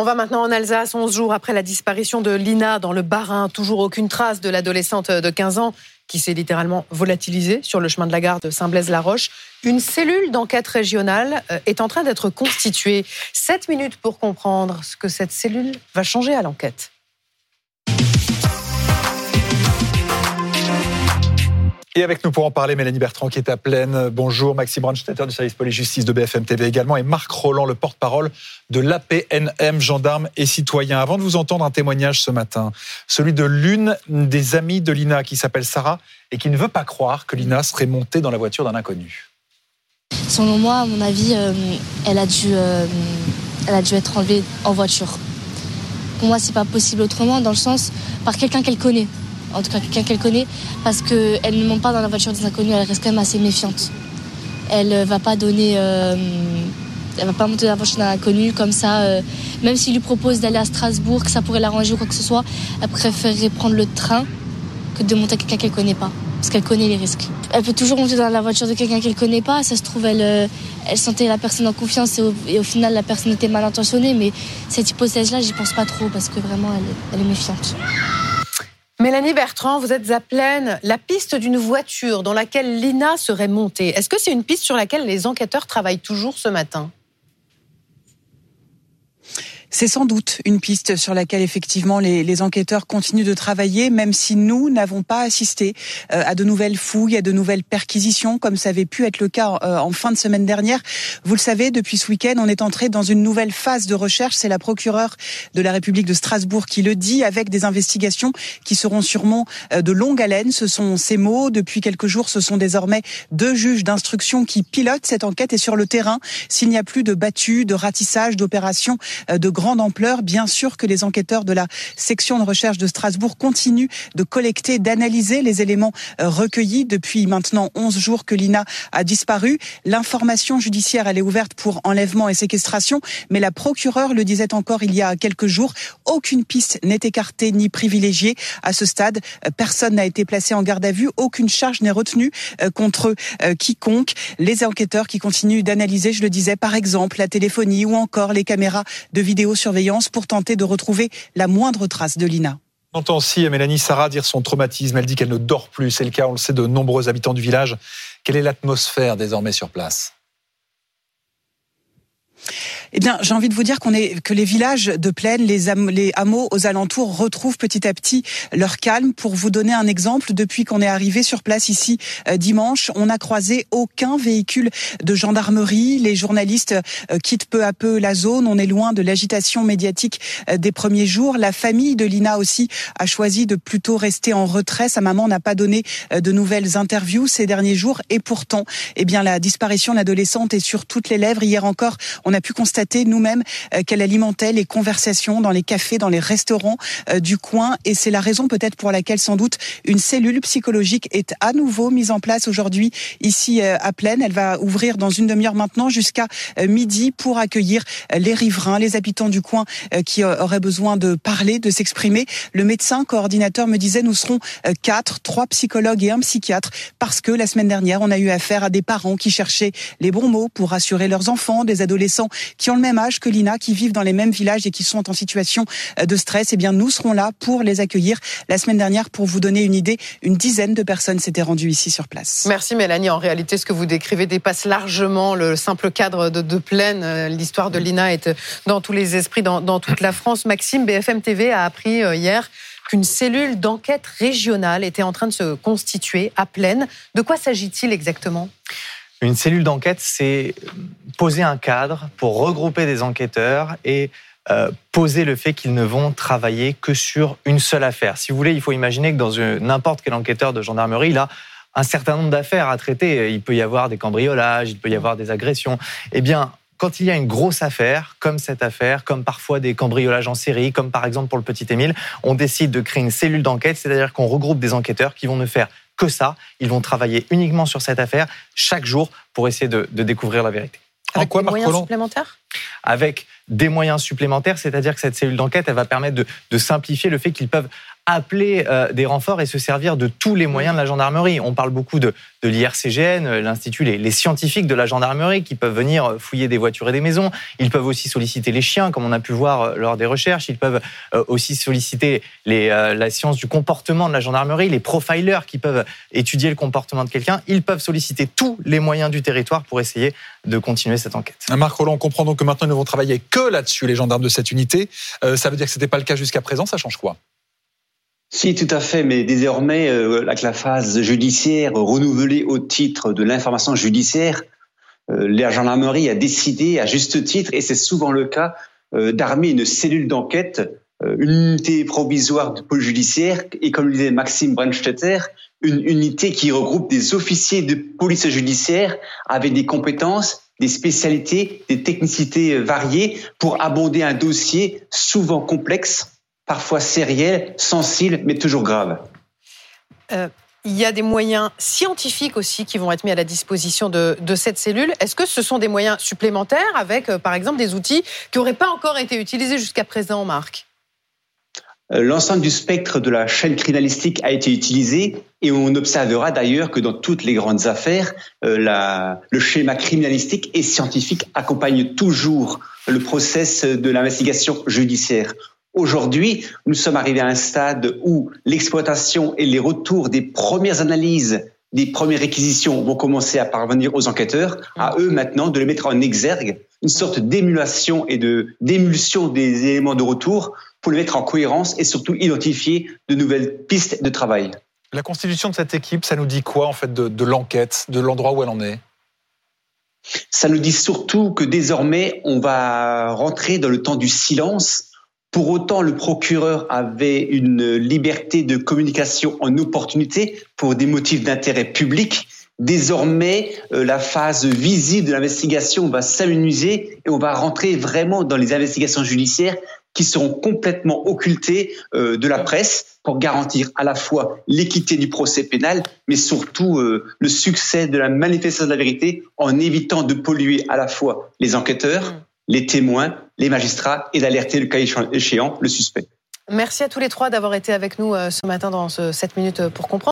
On va maintenant en Alsace, 11 jours après la disparition de Lina dans le Bas-Rhin. Toujours aucune trace de l'adolescente de 15 ans qui s'est littéralement volatilisée sur le chemin de la gare de Saint-Blaise-la-Roche. Une cellule d'enquête régionale euh, est en train d'être constituée. Sept minutes pour comprendre ce que cette cellule va changer à l'enquête. Et avec nous pour en parler, Mélanie Bertrand qui est à pleine. Bonjour, Maxime Brandstetter du service police-justice de BFM TV également et Marc Roland, le porte-parole de l'APNM, gendarme et citoyen. Avant de vous entendre un témoignage ce matin, celui de l'une des amies de Lina qui s'appelle Sarah et qui ne veut pas croire que Lina serait montée dans la voiture d'un inconnu. Selon moi, à mon avis, euh, elle, a dû, euh, elle a dû être enlevée en voiture. Pour moi, c'est pas possible autrement, dans le sens par quelqu'un qu'elle connaît en tout cas quelqu'un qu'elle connaît, parce qu'elle ne monte pas dans la voiture des inconnus, elle reste quand même assez méfiante. Elle ne va pas donner. Euh, elle va pas monter dans la voiture d'un inconnu comme ça. Euh, même s'il lui propose d'aller à Strasbourg, que ça pourrait l'arranger ou quoi que ce soit, elle préférerait prendre le train que de monter quelqu'un qu'elle connaît pas. Parce qu'elle connaît les risques. Elle peut toujours monter dans la voiture de quelqu'un qu'elle connaît pas. Ça se trouve, elle, euh, elle sentait la personne en confiance et au, final, la personne était mal intentionnée. Mais cette hypothèse-là, j'y pense pas trop parce que vraiment, elle est méfiante. Mélanie Bertrand, vous êtes à pleine. La piste d'une voiture dans laquelle Lina serait montée, est-ce que c'est une piste sur laquelle les enquêteurs travaillent toujours ce matin? C'est sans doute une piste sur laquelle effectivement les, les, enquêteurs continuent de travailler, même si nous n'avons pas assisté euh, à de nouvelles fouilles, à de nouvelles perquisitions, comme ça avait pu être le cas euh, en fin de semaine dernière. Vous le savez, depuis ce week-end, on est entré dans une nouvelle phase de recherche. C'est la procureure de la République de Strasbourg qui le dit, avec des investigations qui seront sûrement euh, de longue haleine. Ce sont ces mots. Depuis quelques jours, ce sont désormais deux juges d'instruction qui pilotent cette enquête et sur le terrain, s'il n'y a plus de battues, de ratissage, d'opérations, de grande ampleur. Bien sûr que les enquêteurs de la section de recherche de Strasbourg continuent de collecter, d'analyser les éléments euh, recueillis depuis maintenant 11 jours que Lina a disparu. L'information judiciaire, elle est ouverte pour enlèvement et séquestration, mais la procureure le disait encore il y a quelques jours, aucune piste n'est écartée ni privilégiée. À ce stade, euh, personne n'a été placé en garde à vue, aucune charge n'est retenue euh, contre quiconque. Les enquêteurs qui continuent d'analyser, je le disais, par exemple, la téléphonie ou encore les caméras de vidéosurveillance pour tenter de retrouver la moindre trace de Lina. On entend aussi Mélanie Sarah dire son traumatisme. Elle dit qu'elle ne dort plus. C'est le cas, on le sait, de nombreux habitants du village. Quelle est l'atmosphère désormais sur place? Eh bien, j'ai envie de vous dire qu'on est que les villages de plaine, les, les hameaux aux alentours retrouvent petit à petit leur calme. Pour vous donner un exemple, depuis qu'on est arrivé sur place ici euh, dimanche, on n'a croisé aucun véhicule de gendarmerie. Les journalistes euh, quittent peu à peu la zone. On est loin de l'agitation médiatique euh, des premiers jours. La famille de Lina aussi a choisi de plutôt rester en retrait. Sa maman n'a pas donné de nouvelles interviews ces derniers jours. Et pourtant, eh bien, la disparition de l'adolescente est sur toutes les lèvres. Hier encore, on a pu constater nous-mêmes euh, qu'elle alimentait les conversations dans les cafés, dans les restaurants euh, du coin. Et c'est la raison peut-être pour laquelle sans doute une cellule psychologique est à nouveau mise en place aujourd'hui ici euh, à Plaine. Elle va ouvrir dans une demi-heure maintenant jusqu'à midi pour accueillir les riverains, les habitants du coin qui auraient besoin de parler, de s'exprimer. Le médecin coordinateur me disait nous serons quatre, trois psychologues et un psychiatre parce que la semaine dernière on a eu affaire à des parents qui cherchaient les bons mots pour rassurer leurs enfants, des adolescents qui ont le même âge que Lina, qui vivent dans les mêmes villages et qui sont en situation euh, de stress, eh bien nous serons là pour les accueillir. La semaine dernière, pour vous donner une idée, une dizaine de personnes s'étaient rendues ici sur place. Merci Mélanie. En réalité, ce que vous décrivez dépasse largement le simple cadre de, de Plaine. Euh, l'histoire de Lina est dans tous les esprits, dans, dans toute la France. Maxime, BFM TV a appris euh, hier qu'une cellule d'enquête régionale était en train de se constituer à Plaine. De quoi s'agit-il exactement? Une cellule d'enquête, c'est poser un cadre pour regrouper des enquêteurs et euh, poser le fait qu'ils ne vont travailler que sur une seule affaire. Si vous voulez, il faut imaginer que dans n'importe quel enquêteur de gendarmerie, il a un certain nombre d'affaires à traiter. Il peut y avoir des cambriolages, il peut y avoir des agressions. Eh bien, quand il y a une grosse affaire, comme cette affaire, comme parfois des cambriolages en série, comme par exemple pour le petit Émile, on décide de créer une cellule d'enquête, c'est-à-dire qu'on regroupe des enquêteurs qui vont ne faire que ça. Ils vont travailler uniquement sur cette affaire chaque jour pour essayer de, découvrir la vérité. Avec des moyens supplémentaires Avec des moyens supplémentaires, c'est-à-dire que cette cellule d'enquête, elle va permettre de, simplifier le fait qu'ils peuvent appeler euh, des renforts et se servir de tous les moyens de la gendarmerie. On parle beaucoup de, l'IRCGN, euh, l'Institut, les, scientifiques de la gendarmerie qui peuvent venir fouiller des voitures et des maisons. Ils peuvent aussi solliciter les chiens, comme on a pu voir lors des recherches. Ils peuvent aussi solliciter la science du comportement de la gendarmerie, les profilers qui peuvent étudier le comportement de quelqu'un. Ils peuvent solliciter tous les moyens du territoire pour essayer de continuer cette enquête. Marc Roland, comprend donc que maintenant ils ne vont travailler que là-dessus, les gendarmes de cette unité. ça veut dire que ce n'était pas le cas jusqu'à présent. Ça change quoi? Si, tout à fait, mais désormais, euh, avec la phase judiciaire renouvelée au titre de l'information judiciaire, euh, la gendarmerie a décidé, à juste titre, et c'est souvent le cas, euh, d'armer une cellule d'enquête, une unité provisoire de pôle judiciaire, et comme le disait Maxime Brandstetter, une unité qui regroupe des officiers de police judiciaire avec des compétences, des spécialités, des technicités variées pour aborder un dossier souvent complexe parfois sérielles, sensibles, mais toujours graves. Euh, il y a des moyens scientifiques aussi qui vont être mis à la disposition de, cette cellule. Est-ce que ce sont des moyens supplémentaires avec, euh, par exemple, des outils qui n'auraient pas encore été utilisés jusqu'à présent, Marc? Euh, L'ensemble du spectre de la chaîne criminalistique a été utilisé et on observera d'ailleurs que dans toutes les grandes affaires, le schéma criminalistique et scientifique accompagne toujours le process de l'investigation judiciaire. Aujourd'hui, nous sommes arrivés à un stade où l'exploitation et les retours des premières analyses, des premières réquisitions vont commencer à parvenir aux enquêteurs, à eux maintenant de les mettre en exergue, une sorte d'émulation et de d'émulsion des éléments de retour pour les mettre en cohérence et surtout identifier de nouvelles pistes de travail. La constitution de cette équipe, ça nous dit quoi en fait de, de l'enquête, de l'endroit où elle en est? Ça nous dit surtout que désormais, on va rentrer dans le temps du silence pour autant, le procureur avait une liberté de communication en opportunité pour des motifs d'intérêt public. Désormais, euh, la phase visible de l'investigation va s'amenuiser et on va rentrer vraiment dans les investigations judiciaires qui seront complètement occultées euh, de la presse pour garantir à la fois l'équité du procès pénal, mais surtout euh, le succès de la manifestation de la vérité en évitant de polluer à la fois les enquêteurs, mmh les témoins, les magistrats et d'alerter le cas échéant le suspect. Merci à tous les trois d'avoir été avec nous euh, ce matin dans ce 7 minutes pour comprendre.